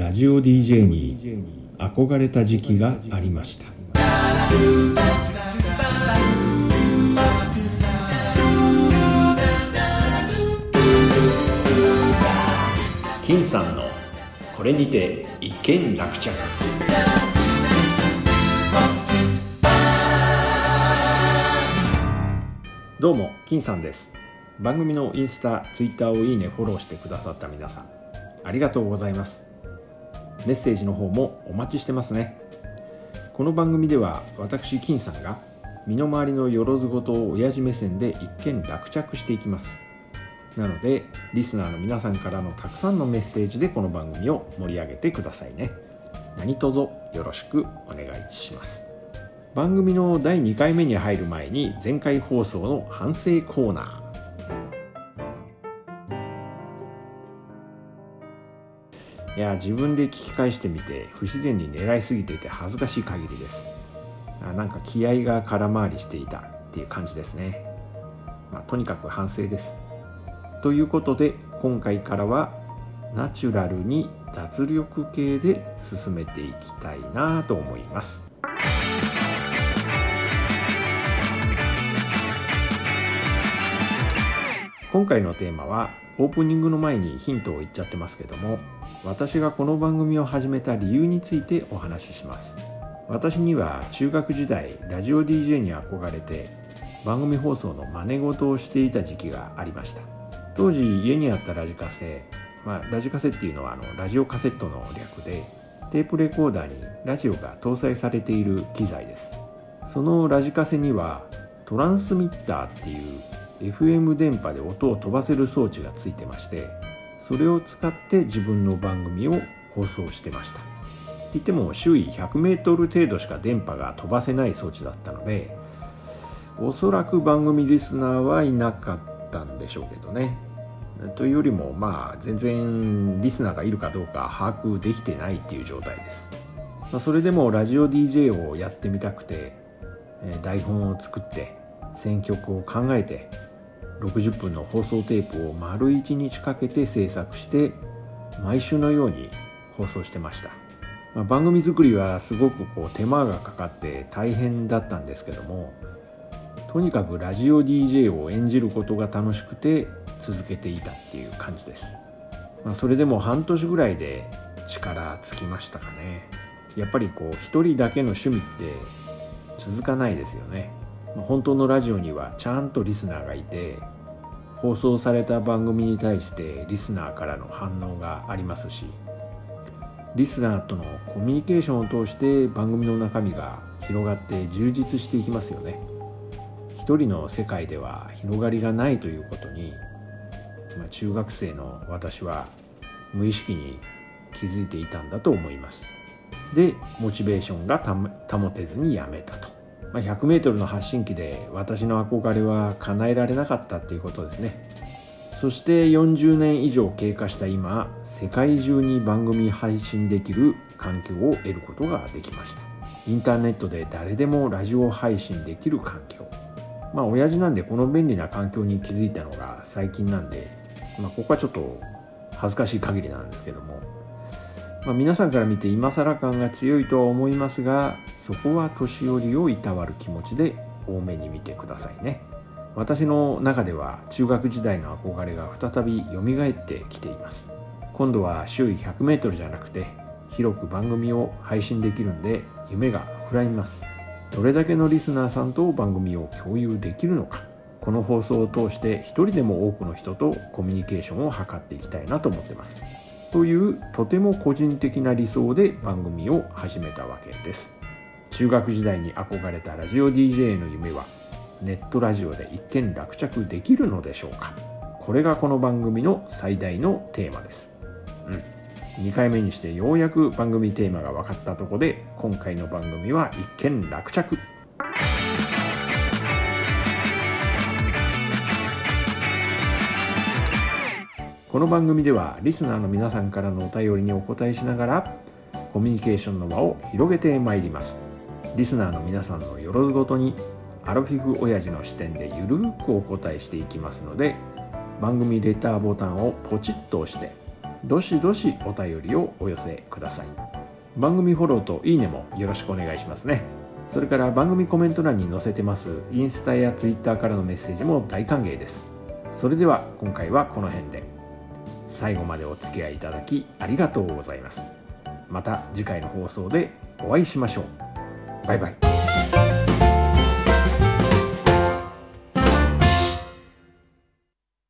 ラジオ DJ に憧れた時期がありました。金さんのこれにて一件落着。どうも金さんです。番組のインスタツイッターをいいねフォローしてくださった皆さんありがとうございます。メッセージの方もお待ちしてますね。この番組では私金さんが身の回りのよろずごとを親父目線で一見落着していきます。なのでリスナーの皆さんからのたくさんのメッセージでこの番組を盛り上げてくださいね。何卒よろしくお願いします。番組の第2回目に入る前に前回放送の反省コーナー。いや自分で聞き返してみて不自然に狙いすぎていて恥ずかしい限りです。あなんか気合が空回りしていたっていう感じですね、まあ、とにかく反省です。ということで今回からはナチュラルに脱力系で進めていきたいなと思います。今回のテーマはオープニングの前にヒントを言っちゃってますけども私がこの番組を始めた理由についてお話しします。私には中学時代ラジオ DJ に憧れて番組放送の真似事をしていた時期がありました。当時家にあったラジカセ、まあ、ラジカセっていうのはあのラジオカセットの略でテープレコーダーにラジオが搭載されている機材です。そのラジカセにはトランスミッターっていう FM 電波で音を飛ばせる装置がついてましてそれを使って自分の番組を放送してました。って言っても周囲 100m 程度しか電波が飛ばせない装置だったのでおそらく番組リスナーはいなかったんでしょうけどね。というよりもまあ全然リスナーがいるかどうか把握できてないっていう状態です、まあ、それでもラジオ DJ をやってみたくて台本を作って選曲を考えて60分の放送テープを丸1日かけて制作して毎週のように放送してました、まあ、番組作りはすごくこう手間がかかって大変だったんですけどもとにかくラジオ DJ を演じることが楽しくて続けていたっていう感じです、まあ、それでも半年ぐらいで力尽きましたかね。やっぱりこう一人だけの趣味って続かないですよね。本当のラジオにはちゃんとリスナーがいて放送された番組に対してリスナーからの反応がありますしリスナーとのコミュニケーションを通して番組の中身が広がって充実していきますよね。一人の世界では広がりがないということに、まあ、中学生の私は無意識に気づいていたんだと思います。でモチベーションが保てずにやめたと。まあ、100m の発信機で私の憧れは叶えられなかったっていうことですね。そして40年以上経過した今世界中に番組配信できる環境を得ることができました。インターネットで誰でもラジオ配信できる環境。まあ親父なんでこの便利な環境に気づいたのが最近なんで、まあ、ここはちょっと恥ずかしい限りなんですけども。まあ、皆さんから見て今更感が強いとは思いますがそこは年寄りをいたわる気持ちで多めに見てくださいね。私の中では中学時代の憧れが再び蘇ってきています。今度は周囲 100m じゃなくて広く番組を配信できるんで夢が膨らみます。どれだけのリスナーさんと番組を共有できるのか。この放送を通して一人でも多くの人とコミュニケーションを図っていきたいなと思ってます。というとても個人的な理想で番組を始めたわけです。中学時代に憧れたラジオ DJ の夢はネットラジオで一見落着できるのでしょうか。これがこの番組の最大のテーマです。うん。2回目にしてようやく番組テーマが分かったとこで今回の番組は一見落着。この番組ではリスナーの皆さんからのお便りにお答えしながらコミュニケーションの輪を広げてまいります。リスナーの皆さんのよろずごとにアロフィフ親父の視点でゆるーくお答えしていきますので番組レターボタンをポチッと押してどしどしお便りをお寄せください。番組フォローといいねもよろしくお願いしますね。それから番組コメント欄に載せてますインスタや Twitter からのメッセージも大歓迎です。それでは今回はこの辺で。最後までお付き合いいただきありがとうございます。また次回の放送でお会いしましょう。バイバイ。